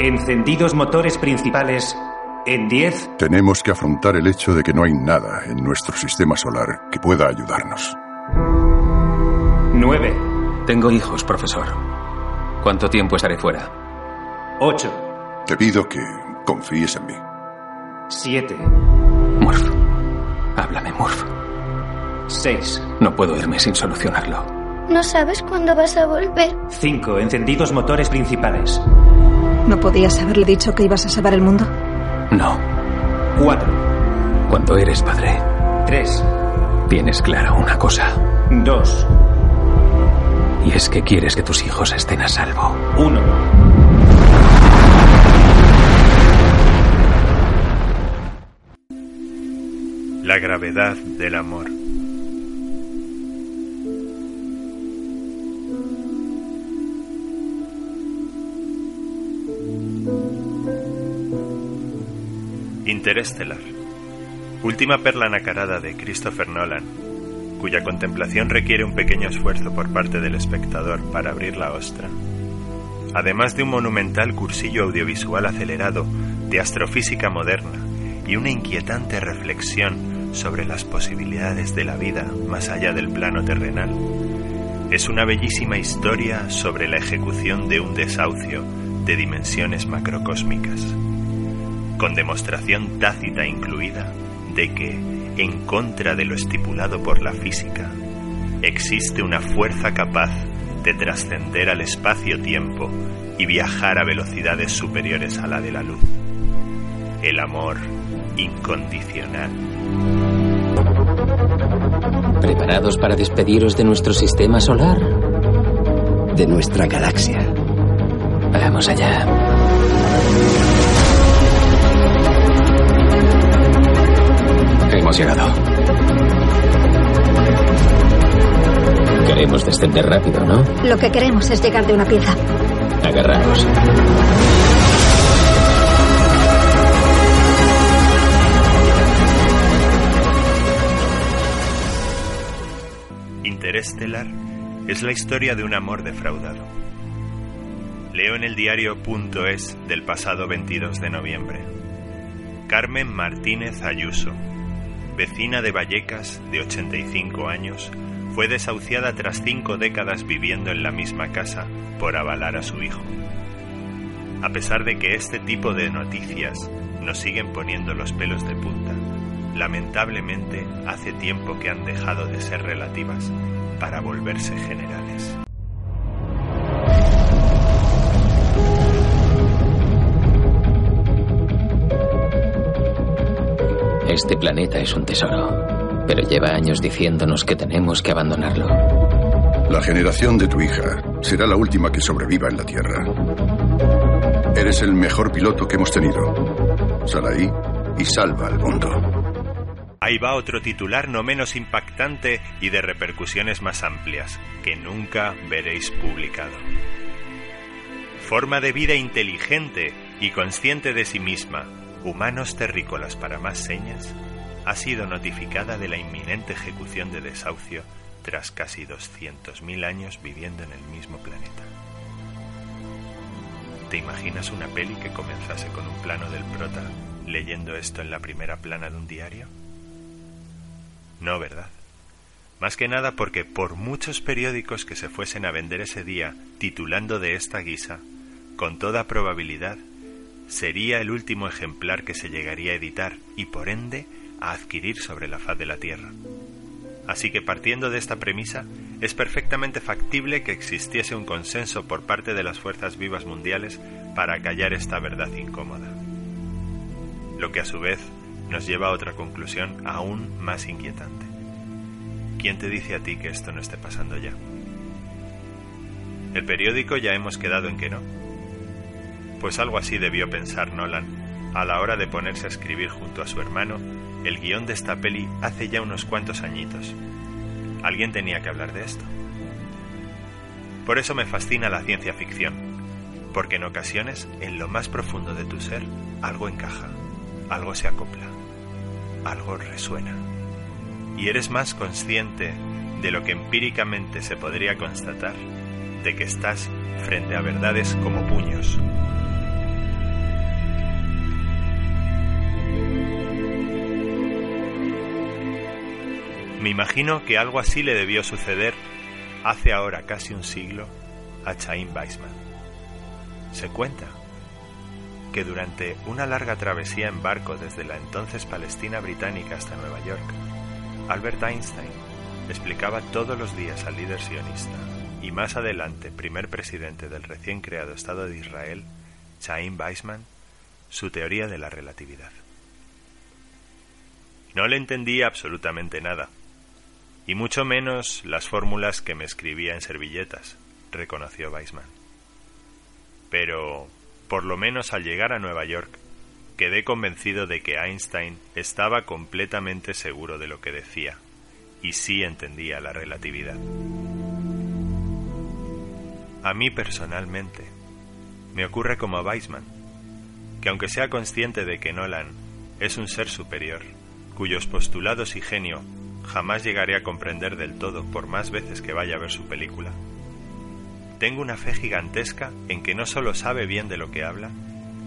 Encendidos motores principales. En 10. Tenemos que afrontar el hecho de que no hay nada en nuestro sistema solar que pueda ayudarnos. 9. Tengo hijos, profesor. ¿Cuánto tiempo estaré fuera? 8. Te pido que confíes en mí. 7. Murph. Háblame, Murph. 6. No puedo irme sin solucionarlo. No sabes cuándo vas a volver. 5. Encendidos motores principales. ¿No podías haberle dicho que ibas a salvar el mundo? No. 4. Cuando eres padre, 3. tienes clara una cosa. 2. Y es que quieres que tus hijos estén a salvo. 1. La gravedad del amor. Interestelar. Última perla nacarada de Christopher Nolan, cuya contemplación requiere un pequeño esfuerzo por parte del espectador para abrir la ostra. Además de un monumental cursillo audiovisual acelerado de astrofísica moderna y una inquietante reflexión sobre las posibilidades de la vida más allá del plano terrenal, es una bellísima historia sobre la ejecución de un desahucio de dimensiones macrocósmicas, con demostración tácita incluida de que, en contra de lo estipulado por la física, existe una fuerza capaz de trascender al espacio-tiempo y viajar a velocidades superiores a la de la luz. El amor incondicional. ¿Preparados para despediros de nuestro sistema solar? De nuestra galaxia. Vamos allá. Hemos llegado. Queremos descender rápido, ¿no? Lo que queremos es llegar de una pieza. Agarraos. Interestelar es la historia de un amor defraudado. Leo en el diario.es del pasado 22 de noviembre. Carmen Martínez Ayuso, vecina de Vallecas de 85 años, fue desahuciada tras cinco décadas viviendo en la misma casa por avalar a su hijo. A pesar de que este tipo de noticias nos siguen poniendo los pelos de punta, lamentablemente hace tiempo que han dejado de ser relativas para volverse generales. Este planeta es un tesoro, pero lleva años diciéndonos que tenemos que abandonarlo. La generación de tu hija será la última que sobreviva en la Tierra. Eres el mejor piloto que hemos tenido. Sal ahí y salva al mundo. Ahí va otro titular no menos impactante y de repercusiones más amplias, que nunca veréis publicado. Forma de vida inteligente y consciente de sí misma, humanos terrícolas para más señas, ha sido notificada de la inminente ejecución de desahucio tras casi 200.000 años viviendo en el mismo planeta. ¿Te imaginas una peli que comenzase con un plano del prota leyendo esto en la primera plana de un diario? No, ¿verdad? Más que nada porque por muchos periódicos que se fuesen a vender ese día titulando de esta guisa, con toda probabilidad sería el último ejemplar que se llegaría a editar y por ende a adquirir sobre la faz de la Tierra. Así que partiendo de esta premisa, es perfectamente factible que existiese un consenso por parte de las fuerzas vivas mundiales para callar esta verdad incómoda. Lo que a su vez nos lleva a otra conclusión aún más inquietante. ¿Quién te dice a ti que esto no esté pasando ya? El periódico ya hemos quedado en que no. Pues algo así debió pensar Nolan a la hora de ponerse a escribir junto a su hermano el guion de esta peli hace ya unos cuantos añitos. Alguien tenía que hablar de esto. Por eso me fascina la ciencia ficción, porque en ocasiones, en lo más profundo de tu ser, algo encaja, algo se acopla, algo resuena. Y eres más consciente de lo que empíricamente se podría constatar, de que estás frente a verdades como puños, Me imagino que algo así le debió suceder hace ahora casi un siglo a Chaim Weissman. Se cuenta que durante una larga travesía en barco desde la entonces Palestina británica hasta Nueva York, Albert Einstein explicaba todos los días al líder sionista y más adelante primer presidente del recién creado Estado de Israel, Chaim Weissman, su teoría de la relatividad. No le entendía absolutamente nada, y mucho menos las fórmulas que me escribía en servilletas, reconoció Weisman. Pero, por lo menos al llegar a Nueva York, quedé convencido de que Einstein estaba completamente seguro de lo que decía, y sí entendía la relatividad. A mí personalmente, me ocurre como a Weisman, que aunque sea consciente de que Nolan es un ser superior, cuyos postulados y genio jamás llegaré a comprender del todo por más veces que vaya a ver su película. Tengo una fe gigantesca en que no solo sabe bien de lo que habla,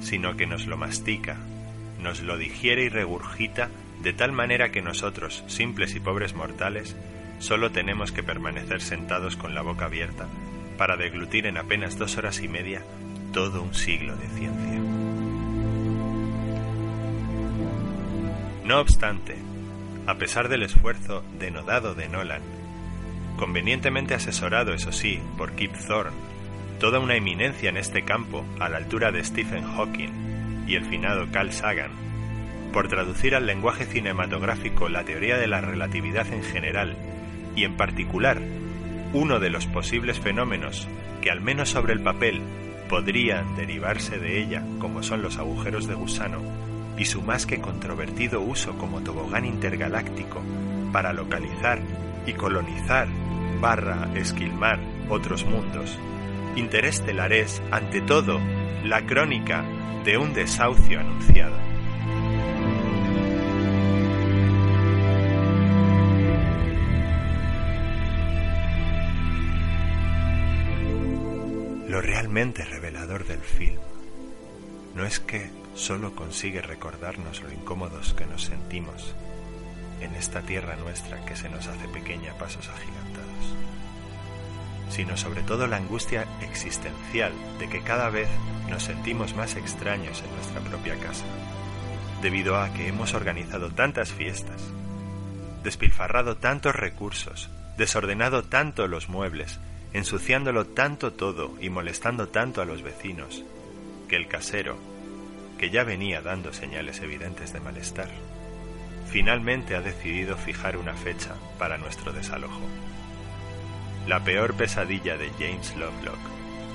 sino que nos lo mastica, nos lo digiere y regurgita de tal manera que nosotros, simples y pobres mortales, solo tenemos que permanecer sentados con la boca abierta para deglutir en apenas dos horas y media todo un siglo de ciencia. No obstante, a pesar del esfuerzo denodado de Nolan, convenientemente asesorado, eso sí, por Kip Thorne, toda una eminencia en este campo a la altura de Stephen Hawking y el finado Carl Sagan, por traducir al lenguaje cinematográfico la teoría de la relatividad en general y en particular uno de los posibles fenómenos que al menos sobre el papel podrían derivarse de ella, como son los agujeros de gusano, y su más que controvertido uso como tobogán intergaláctico para localizar y colonizar barra esquilmar otros mundos. Interestelar es, ante todo, la crónica de un desahucio anunciado. Lo realmente revelador del film no es que solo consigue recordarnos lo incómodos que nos sentimos en esta tierra nuestra que se nos hace pequeña a pasos agigantados, sino sobre todo la angustia existencial de que cada vez nos sentimos más extraños en nuestra propia casa, debido a que hemos organizado tantas fiestas, despilfarrado tantos recursos, desordenado tanto los muebles, ensuciándolo tanto todo y molestando tanto a los vecinos, que el casero, que ya venía dando señales evidentes de malestar, finalmente ha decidido fijar una fecha para nuestro desalojo. La peor pesadilla de James Lovelock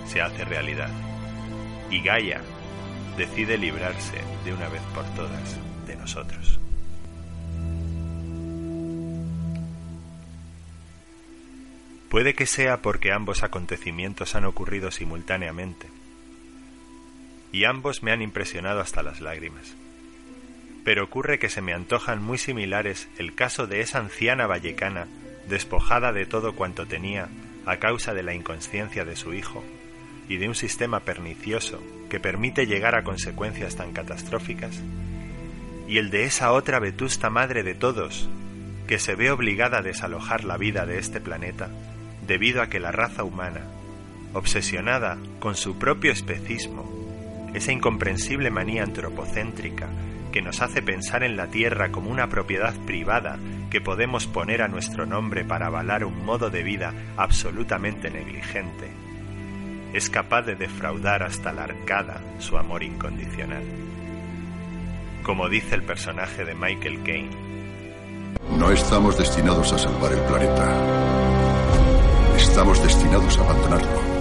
se hace realidad y Gaia decide librarse de una vez por todas de nosotros. Puede que sea porque ambos acontecimientos han ocurrido simultáneamente y ambos me han impresionado hasta las lágrimas. Pero ocurre que se me antojan muy similares el caso de esa anciana vallecana despojada de todo cuanto tenía a causa de la inconsciencia de su hijo y de un sistema pernicioso que permite llegar a consecuencias tan catastróficas, y el de esa otra vetusta madre de todos, que se ve obligada a desalojar la vida de este planeta debido a que la raza humana, obsesionada con su propio especismo esa incomprensible manía antropocéntrica que nos hace pensar en la Tierra como una propiedad privada que podemos poner a nuestro nombre para avalar un modo de vida absolutamente negligente, es capaz de defraudar hasta la arcada su amor incondicional. Como dice el personaje de Michael Caine, no estamos destinados a salvar el planeta. Estamos destinados a abandonarlo.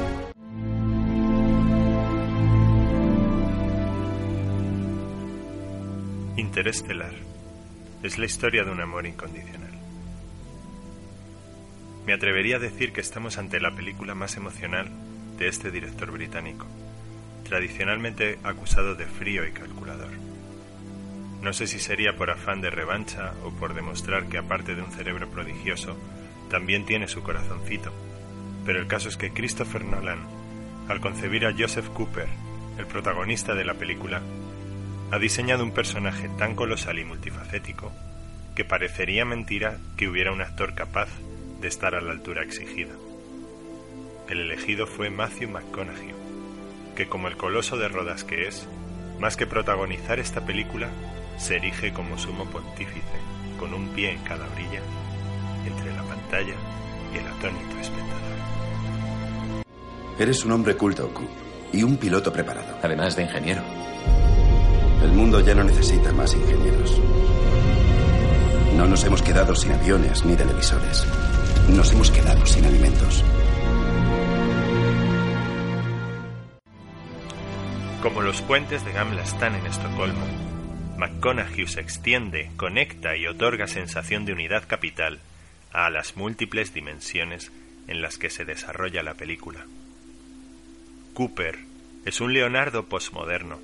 Interestelar es la historia de un amor incondicional. Me atrevería a decir que estamos ante la película más emocional de este director británico, tradicionalmente acusado de frío y calculador. No sé si sería por afán de revancha o por demostrar que aparte de un cerebro prodigioso, también tiene su corazoncito, pero el caso es que Christopher Nolan, al concebir a Joseph Cooper, el protagonista de la película, ha diseñado un personaje tan colosal y multifacético que parecería mentira que hubiera un actor capaz de estar a la altura exigida. El elegido fue Matthew McConaughey, que como el coloso de Rodas que es, más que protagonizar esta película, se erige como sumo pontífice, con un pie en cada brilla, entre la pantalla y el atónito espectador. Eres un hombre culto, Coop, y un piloto preparado. Además de ingeniero. El mundo ya no necesita más ingenieros. No nos hemos quedado sin aviones ni televisores. Nos hemos quedado sin alimentos. Como los puentes de Gamla están en Estocolmo, McConaughey se extiende, conecta y otorga sensación de unidad capital a las múltiples dimensiones en las que se desarrolla la película. Cooper es un Leonardo posmoderno,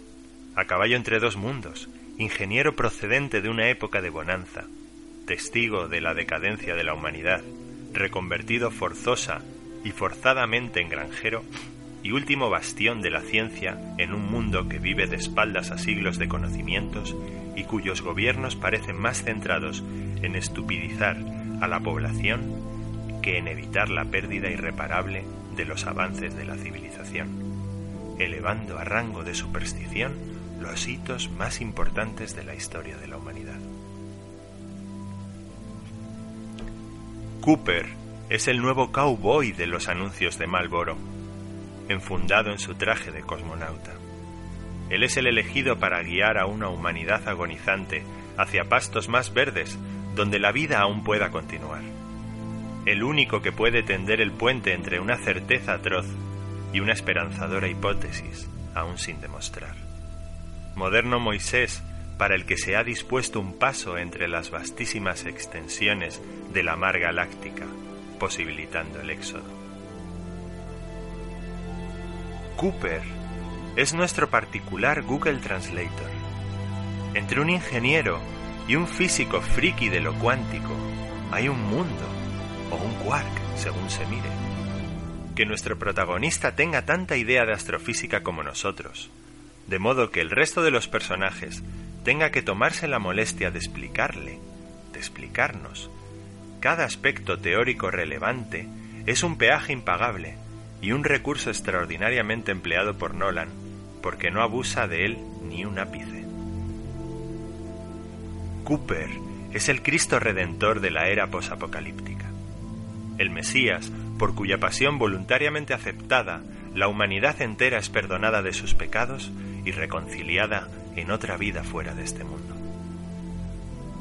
a caballo entre dos mundos, ingeniero procedente de una época de bonanza, testigo de la decadencia de la humanidad, reconvertido forzosa y forzadamente en granjero, y último bastión de la ciencia en un mundo que vive de espaldas a siglos de conocimientos y cuyos gobiernos parecen más centrados en estupidizar a la población que en evitar la pérdida irreparable de los avances de la civilización, elevando a rango de superstición los hitos más importantes de la historia de la humanidad. Cooper es el nuevo cowboy de los anuncios de Marlboro, enfundado en su traje de cosmonauta. Él es el elegido para guiar a una humanidad agonizante hacia pastos más verdes donde la vida aún pueda continuar. El único que puede tender el puente entre una certeza atroz y una esperanzadora hipótesis aún sin demostrar. Moderno Moisés para el que se ha dispuesto un paso entre las vastísimas extensiones de la mar galáctica, posibilitando el éxodo. Cooper es nuestro particular Google Translator. Entre un ingeniero y un físico friki de lo cuántico hay un mundo, o un quark, según se mire. Que nuestro protagonista tenga tanta idea de astrofísica como nosotros, de modo que el resto de los personajes tenga que tomarse la molestia de explicarle, de explicarnos. Cada aspecto teórico relevante es un peaje impagable y un recurso extraordinariamente empleado por Nolan, porque no abusa de él ni un ápice. Cooper es el Cristo redentor de la era posapocalíptica. El Mesías, por cuya pasión voluntariamente aceptada, la humanidad entera es perdonada de sus pecados y reconciliada en otra vida fuera de este mundo.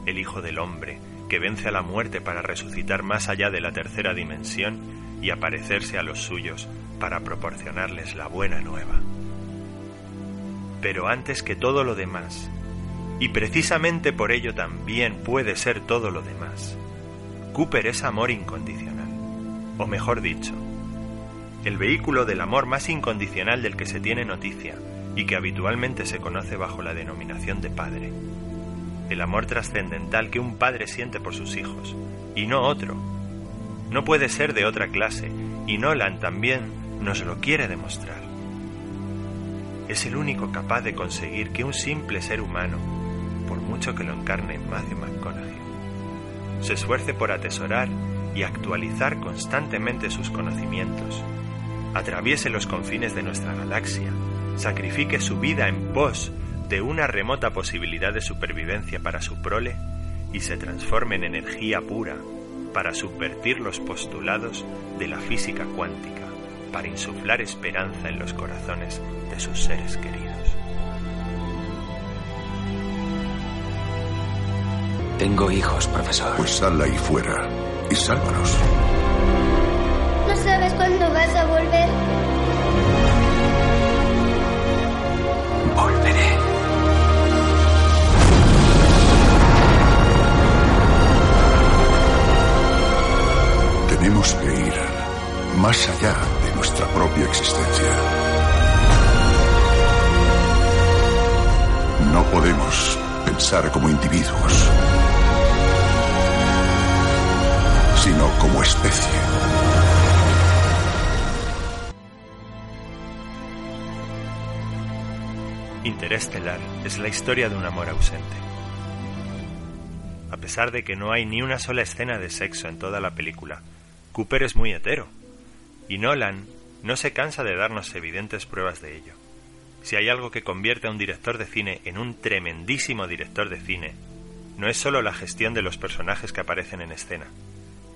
El Hijo del Hombre, que vence a la muerte para resucitar más allá de la tercera dimensión y aparecerse a los suyos para proporcionarles la buena nueva. Pero antes que todo lo demás, y precisamente por ello también puede ser todo lo demás, Cooper es amor incondicional, o mejor dicho, el vehículo del amor más incondicional del que se tiene noticia y que habitualmente se conoce bajo la denominación de padre. El amor trascendental que un padre siente por sus hijos, y no otro, no puede ser de otra clase, y Nolan también nos lo quiere demostrar. Es el único capaz de conseguir que un simple ser humano, por mucho que lo encarne Matthew McConaughey, se esfuerce por atesorar y actualizar constantemente sus conocimientos, atraviese los confines de nuestra galaxia, sacrifique su vida en pos de una remota posibilidad de supervivencia para su prole y se transforme en energía pura para subvertir los postulados de la física cuántica, para insuflar esperanza en los corazones de sus seres queridos. Tengo hijos, profesor. Pues sal ahí fuera y sálvalos. ¿No sabes cuándo vas a volver? más allá de nuestra propia existencia. No podemos pensar como individuos, sino como especie. Interestelar es la historia de un amor ausente. A pesar de que no hay ni una sola escena de sexo en toda la película, Cooper es muy hetero y Nolan no se cansa de darnos evidentes pruebas de ello. Si hay algo que convierte a un director de cine en un tremendísimo director de cine, no es solo la gestión de los personajes que aparecen en escena.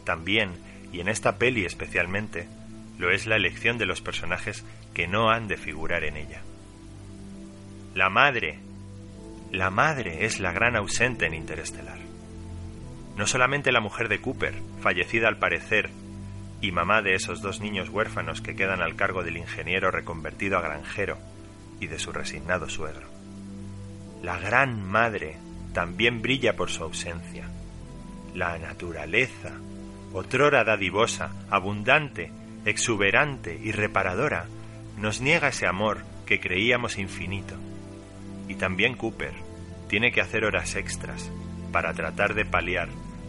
También, y en esta peli especialmente, lo es la elección de los personajes que no han de figurar en ella. La madre. La madre es la gran ausente en Interestelar. No solamente la mujer de Cooper, fallecida al parecer, y mamá de esos dos niños huérfanos que quedan al cargo del ingeniero reconvertido a granjero y de su resignado suegro. La gran madre también brilla por su ausencia. La naturaleza, otrora dadivosa, abundante, exuberante y reparadora, nos niega ese amor que creíamos infinito y también Cooper tiene que hacer horas extras para tratar de paliar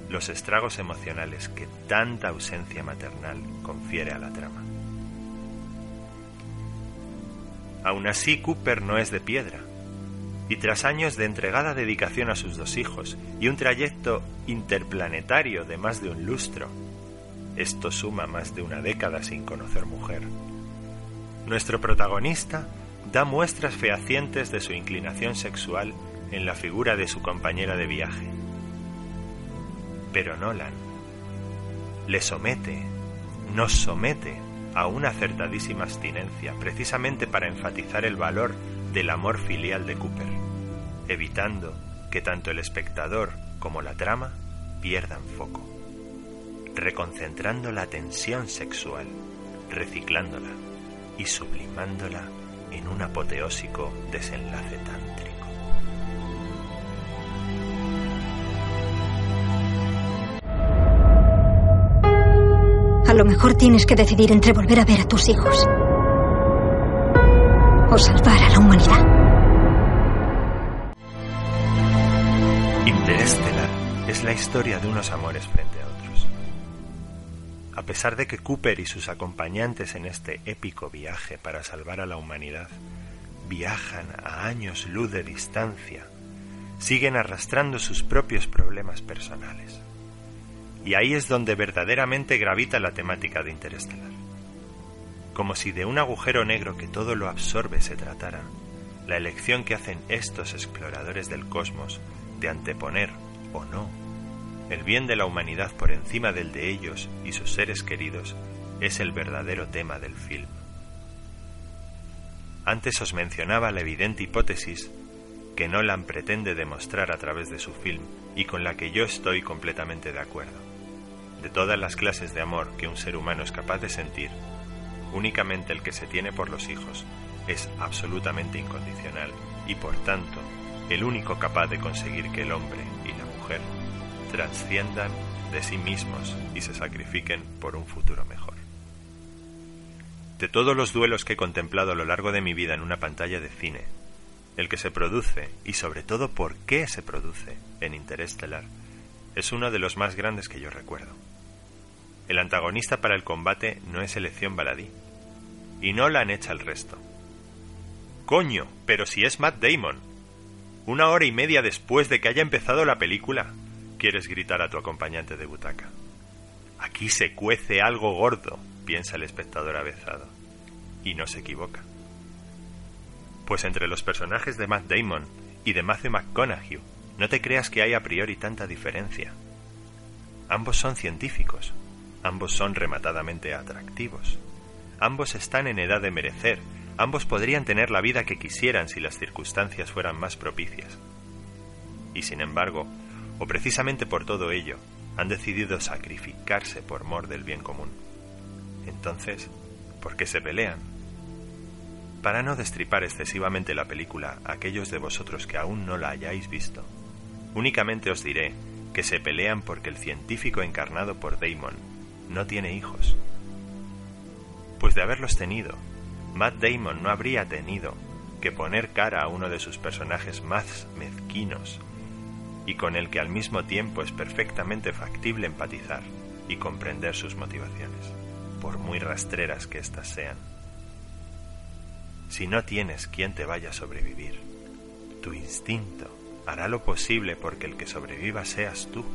los estragos emocionales que tanta ausencia maternal confiere a la trama. Aún así, Cooper no es de piedra, y tras años de entregada dedicación a sus dos hijos y un trayecto interplanetario de más de un lustro, esto suma más de una década sin conocer mujer, nuestro protagonista da muestras fehacientes de su inclinación sexual en la figura de su compañera de viaje. Pero Nolan le somete, nos somete a una acertadísima abstinencia, precisamente para enfatizar el valor del amor filial de Cooper, evitando que tanto el espectador como la trama pierdan foco, reconcentrando la tensión sexual, reciclándola y sublimándola en un apoteósico desenlace tántrico. Lo mejor tienes que decidir entre volver a ver a tus hijos o salvar a la humanidad. Interestelar es la historia de unos amores frente a otros. A pesar de que Cooper y sus acompañantes en este épico viaje para salvar a la humanidad viajan a años luz de distancia, siguen arrastrando sus propios problemas personales. Y ahí es donde verdaderamente gravita la temática de Interestelar. Como si de un agujero negro que todo lo absorbe se tratara, la elección que hacen estos exploradores del cosmos de anteponer o no el bien de la humanidad por encima del de ellos y sus seres queridos es el verdadero tema del film. Antes os mencionaba la evidente hipótesis que Nolan pretende demostrar a través de su film y con la que yo estoy completamente de acuerdo. De todas las clases de amor que un ser humano es capaz de sentir, únicamente el que se tiene por los hijos es absolutamente incondicional y por tanto el único capaz de conseguir que el hombre y la mujer trasciendan de sí mismos y se sacrifiquen por un futuro mejor. De todos los duelos que he contemplado a lo largo de mi vida en una pantalla de cine, el que se produce, y sobre todo por qué se produce, en Interestelar, es uno de los más grandes que yo recuerdo. El antagonista para el combate no es elección baladí, y no la han hecho el resto. Coño, pero si es Matt Damon. Una hora y media después de que haya empezado la película, quieres gritar a tu acompañante de butaca. Aquí se cuece algo gordo, piensa el espectador avezado. Y no se equivoca. Pues entre los personajes de Matt Damon y de Matthew McConaughey, no te creas que hay a priori tanta diferencia. Ambos son científicos, ambos son rematadamente atractivos, ambos están en edad de merecer, ambos podrían tener la vida que quisieran si las circunstancias fueran más propicias. Y sin embargo, o precisamente por todo ello, han decidido sacrificarse por mor del bien común. Entonces, ¿por qué se pelean? Para no destripar excesivamente la película a aquellos de vosotros que aún no la hayáis visto, únicamente os diré que se pelean porque el científico encarnado por Damon no tiene hijos. Pues de haberlos tenido, Matt Damon no habría tenido que poner cara a uno de sus personajes más mezquinos y con el que al mismo tiempo es perfectamente factible empatizar y comprender sus motivaciones, por muy rastreras que éstas sean. Si no tienes quien te vaya a sobrevivir, tu instinto hará lo posible porque el que sobreviva seas tú.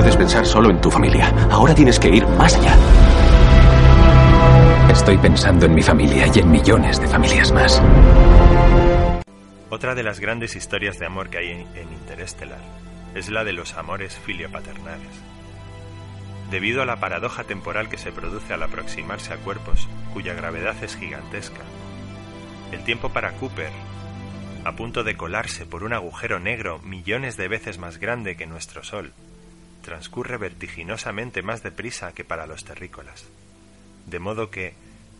Puedes pensar solo en tu familia. Ahora tienes que ir más allá. Estoy pensando en mi familia y en millones de familias más. Otra de las grandes historias de amor que hay en, en Interestelar es la de los amores filiopaternales. Debido a la paradoja temporal que se produce al aproximarse a cuerpos cuya gravedad es gigantesca, el tiempo para Cooper, a punto de colarse por un agujero negro millones de veces más grande que nuestro Sol, transcurre vertiginosamente más deprisa que para los terrícolas. De modo que,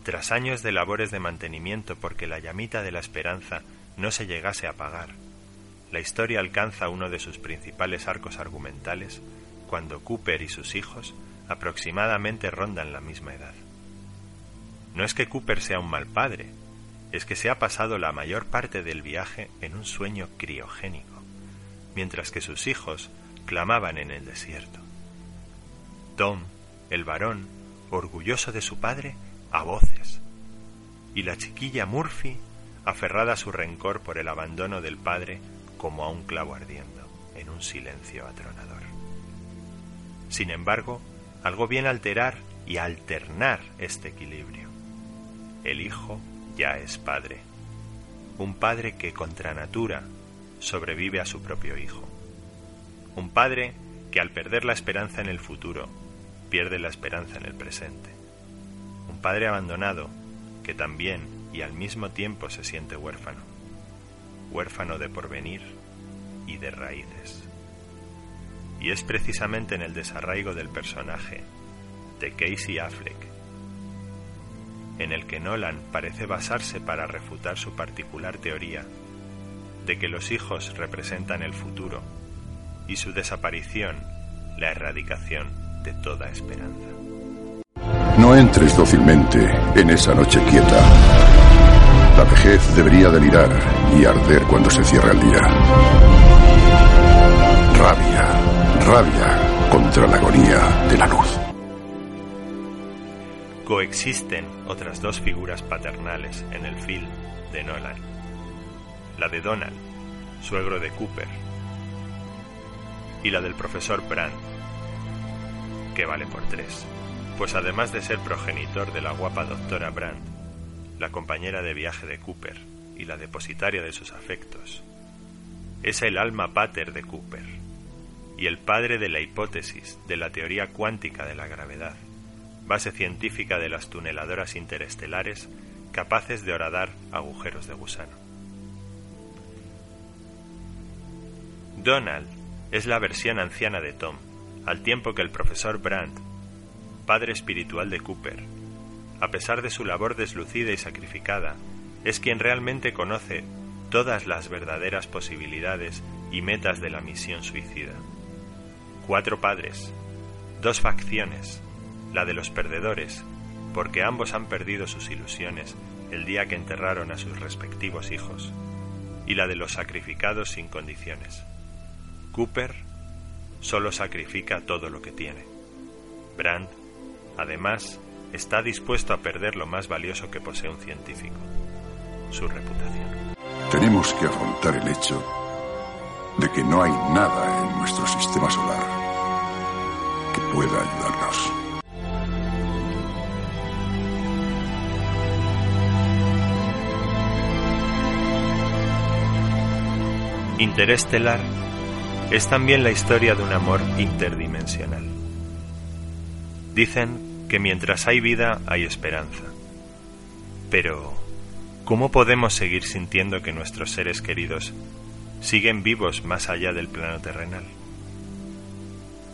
tras años de labores de mantenimiento porque la llamita de la esperanza no se llegase a apagar, la historia alcanza uno de sus principales arcos argumentales cuando Cooper y sus hijos aproximadamente rondan la misma edad. No es que Cooper sea un mal padre, es que se ha pasado la mayor parte del viaje en un sueño criogénico, mientras que sus hijos clamaban en el desierto. Tom, el varón, orgulloso de su padre, a voces, y la chiquilla Murphy, aferrada a su rencor por el abandono del padre como a un clavo ardiendo, en un silencio atronador. Sin embargo, algo viene a alterar y alternar este equilibrio. El hijo ya es padre, un padre que contra natura sobrevive a su propio hijo, un padre que al perder la esperanza en el futuro, pierde la esperanza en el presente, un padre abandonado que también y al mismo tiempo se siente huérfano, huérfano de porvenir y de raíces. Y es precisamente en el desarraigo del personaje de Casey Affleck, en el que Nolan parece basarse para refutar su particular teoría de que los hijos representan el futuro y su desaparición la erradicación de toda esperanza. No entres dócilmente en esa noche quieta. La vejez debería delirar y arder cuando se cierra el día. Rabia, rabia contra la agonía de la luz. Coexisten otras dos figuras paternales en el film de Nolan. La de Donald, suegro de Cooper, y la del profesor Brandt, que vale por tres, pues además de ser progenitor de la guapa doctora Brandt, la compañera de viaje de Cooper y la depositaria de sus afectos, es el alma pater de Cooper y el padre de la hipótesis de la teoría cuántica de la gravedad, base científica de las tuneladoras interestelares capaces de horadar agujeros de gusano. Donald es la versión anciana de Tom, al tiempo que el profesor Brandt, padre espiritual de Cooper, a pesar de su labor deslucida y sacrificada, es quien realmente conoce todas las verdaderas posibilidades y metas de la misión suicida. Cuatro padres, dos facciones, la de los perdedores, porque ambos han perdido sus ilusiones el día que enterraron a sus respectivos hijos, y la de los sacrificados sin condiciones. Cooper solo sacrifica todo lo que tiene. Brandt, además, está dispuesto a perder lo más valioso que posee un científico, su reputación. Tenemos que afrontar el hecho de que no hay nada en nuestro sistema solar que pueda ayudarnos. Interestelar es también la historia de un amor interdimensional. Dicen que mientras hay vida hay esperanza. Pero, ¿cómo podemos seguir sintiendo que nuestros seres queridos siguen vivos más allá del plano terrenal?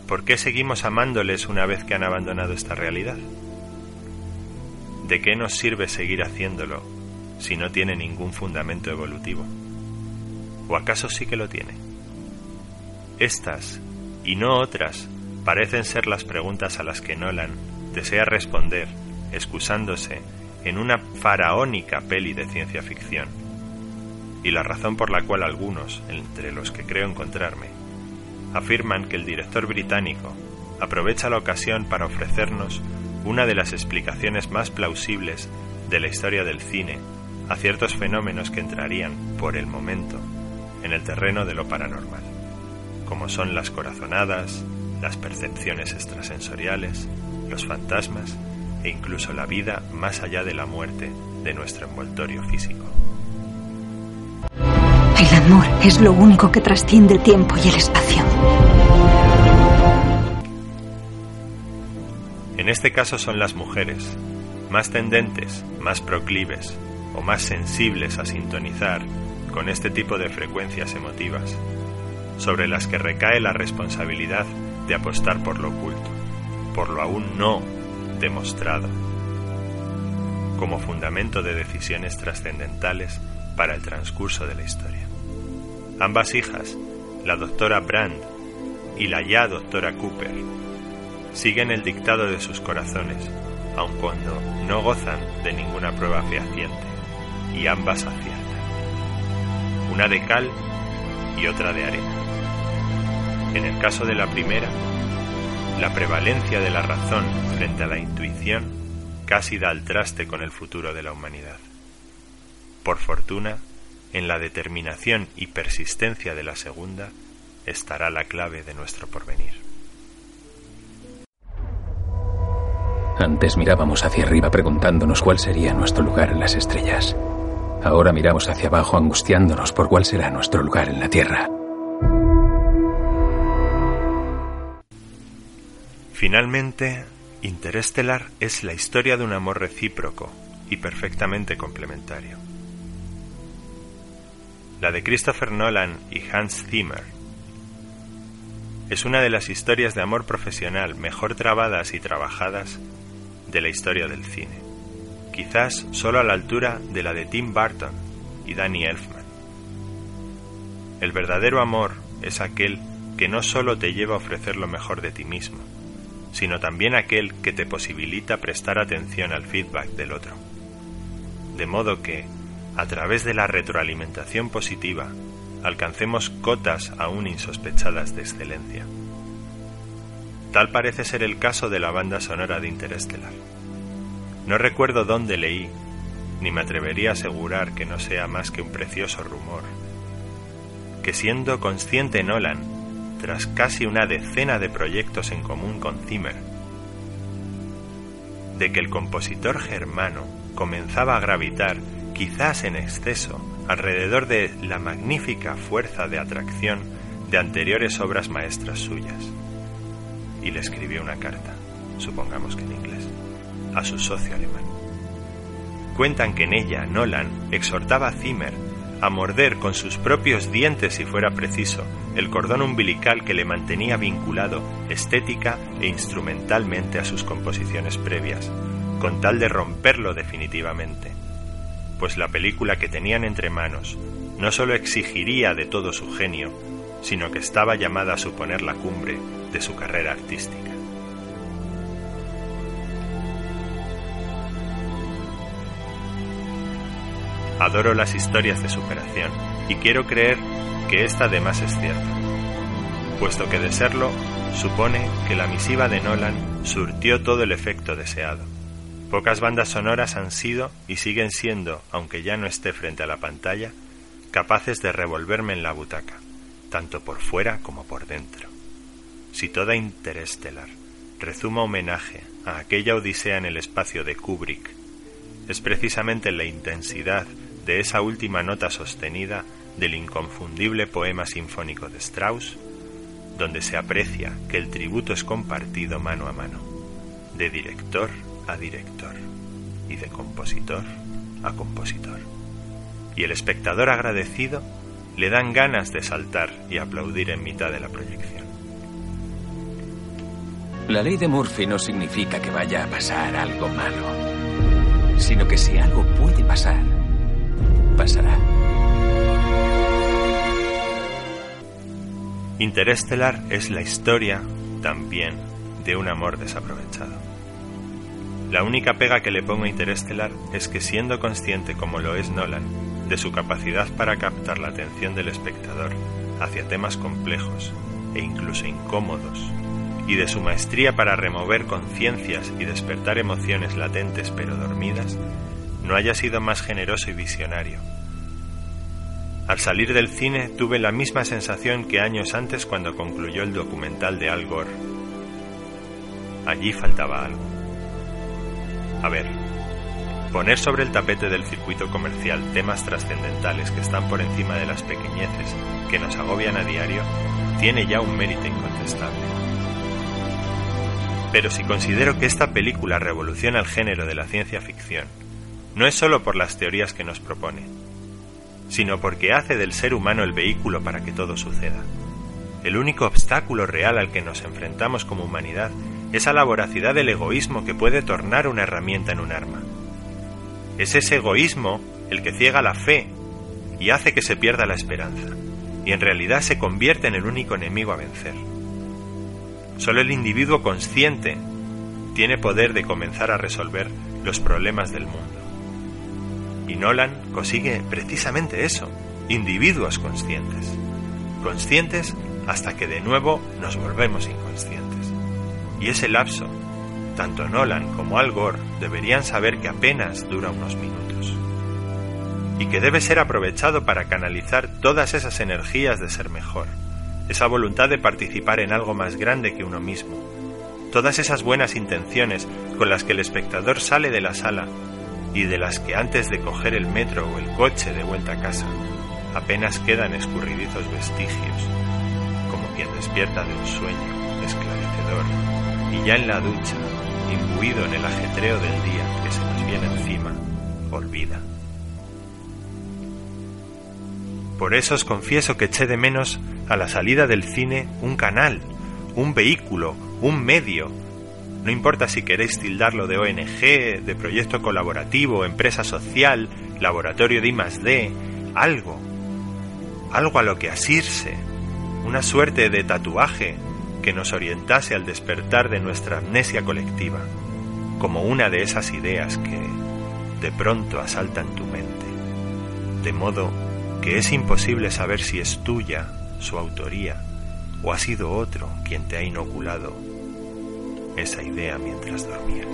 ¿Por qué seguimos amándoles una vez que han abandonado esta realidad? ¿De qué nos sirve seguir haciéndolo si no tiene ningún fundamento evolutivo? ¿O acaso sí que lo tiene? Estas, y no otras, parecen ser las preguntas a las que Nolan desea responder, excusándose en una faraónica peli de ciencia ficción, y la razón por la cual algunos, entre los que creo encontrarme, afirman que el director británico aprovecha la ocasión para ofrecernos una de las explicaciones más plausibles de la historia del cine a ciertos fenómenos que entrarían, por el momento, en el terreno de lo paranormal, como son las corazonadas, las percepciones extrasensoriales, los fantasmas e incluso la vida más allá de la muerte de nuestro envoltorio físico. El amor es lo único que trasciende el tiempo y el espacio. En este caso son las mujeres, más tendentes, más proclives o más sensibles a sintonizar con este tipo de frecuencias emotivas, sobre las que recae la responsabilidad de apostar por lo oculto, por lo aún no demostrado, como fundamento de decisiones trascendentales para el transcurso de la historia. Ambas hijas, la doctora Brand y la ya doctora Cooper, siguen el dictado de sus corazones, aun cuando no gozan de ninguna prueba fehaciente, y ambas aciertan. Una de cal y otra de arena. En el caso de la primera, la prevalencia de la razón frente a la intuición casi da al traste con el futuro de la humanidad. Por fortuna, en la determinación y persistencia de la segunda estará la clave de nuestro porvenir. Antes mirábamos hacia arriba preguntándonos cuál sería nuestro lugar en las estrellas. Ahora miramos hacia abajo angustiándonos por cuál será nuestro lugar en la Tierra. Finalmente, Interestelar es la historia de un amor recíproco y perfectamente complementario. La de Christopher Nolan y Hans Zimmer es una de las historias de amor profesional mejor trabadas y trabajadas de la historia del cine, quizás solo a la altura de la de Tim Burton y Danny Elfman. El verdadero amor es aquel que no solo te lleva a ofrecer lo mejor de ti mismo, sino también aquel que te posibilita prestar atención al feedback del otro. De modo que, a través de la retroalimentación positiva, alcancemos cotas aún insospechadas de excelencia. Tal parece ser el caso de la banda sonora de Interestelar. No recuerdo dónde leí, ni me atrevería a asegurar que no sea más que un precioso rumor, que siendo consciente Nolan tras casi una decena de proyectos en común con Zimmer, de que el compositor germano comenzaba a gravitar, quizás en exceso, alrededor de la magnífica fuerza de atracción de anteriores obras maestras suyas. Y le escribió una carta, supongamos que en inglés, a su socio alemán. Cuentan que en ella Nolan exhortaba a Zimmer a morder con sus propios dientes si fuera preciso el cordón umbilical que le mantenía vinculado estética e instrumentalmente a sus composiciones previas, con tal de romperlo definitivamente, pues la película que tenían entre manos no sólo exigiría de todo su genio, sino que estaba llamada a suponer la cumbre de su carrera artística. Adoro las historias de superación y quiero creer que esta además es cierta, puesto que de serlo supone que la misiva de Nolan surtió todo el efecto deseado. Pocas bandas sonoras han sido y siguen siendo, aunque ya no esté frente a la pantalla, capaces de revolverme en la butaca, tanto por fuera como por dentro. Si toda interestelar rezuma homenaje a aquella odisea en el espacio de Kubrick, es precisamente la intensidad de esa última nota sostenida del inconfundible poema sinfónico de Strauss, donde se aprecia que el tributo es compartido mano a mano, de director a director y de compositor a compositor. Y el espectador agradecido le dan ganas de saltar y aplaudir en mitad de la proyección. La ley de Murphy no significa que vaya a pasar algo malo, sino que si algo puede pasar, pasará. Interestelar es la historia, también, de un amor desaprovechado. La única pega que le pongo a Interestelar es que siendo consciente como lo es Nolan, de su capacidad para captar la atención del espectador hacia temas complejos e incluso incómodos, y de su maestría para remover conciencias y despertar emociones latentes pero dormidas, no haya sido más generoso y visionario. Al salir del cine tuve la misma sensación que años antes cuando concluyó el documental de Al Gore. Allí faltaba algo. A ver, poner sobre el tapete del circuito comercial temas trascendentales que están por encima de las pequeñeces que nos agobian a diario tiene ya un mérito incontestable. Pero si considero que esta película revoluciona el género de la ciencia ficción, no es solo por las teorías que nos propone, sino porque hace del ser humano el vehículo para que todo suceda. El único obstáculo real al que nos enfrentamos como humanidad es a la voracidad del egoísmo que puede tornar una herramienta en un arma. Es ese egoísmo el que ciega la fe y hace que se pierda la esperanza, y en realidad se convierte en el único enemigo a vencer. Solo el individuo consciente tiene poder de comenzar a resolver los problemas del mundo. Y Nolan consigue precisamente eso, individuos conscientes. Conscientes hasta que de nuevo nos volvemos inconscientes. Y ese lapso, tanto Nolan como Al Gore deberían saber que apenas dura unos minutos. Y que debe ser aprovechado para canalizar todas esas energías de ser mejor, esa voluntad de participar en algo más grande que uno mismo, todas esas buenas intenciones con las que el espectador sale de la sala y de las que antes de coger el metro o el coche de vuelta a casa apenas quedan escurridizos vestigios, como quien despierta de un sueño esclarecedor y ya en la ducha, imbuido en el ajetreo del día que se nos viene encima, olvida. Por eso os confieso que eché de menos a la salida del cine un canal, un vehículo, un medio, no importa si queréis tildarlo de ONG, de proyecto colaborativo, empresa social, laboratorio de I+D, algo, algo a lo que asirse, una suerte de tatuaje que nos orientase al despertar de nuestra amnesia colectiva, como una de esas ideas que de pronto asaltan tu mente, de modo que es imposible saber si es tuya su autoría o ha sido otro quien te ha inoculado esa idea mientras dormías.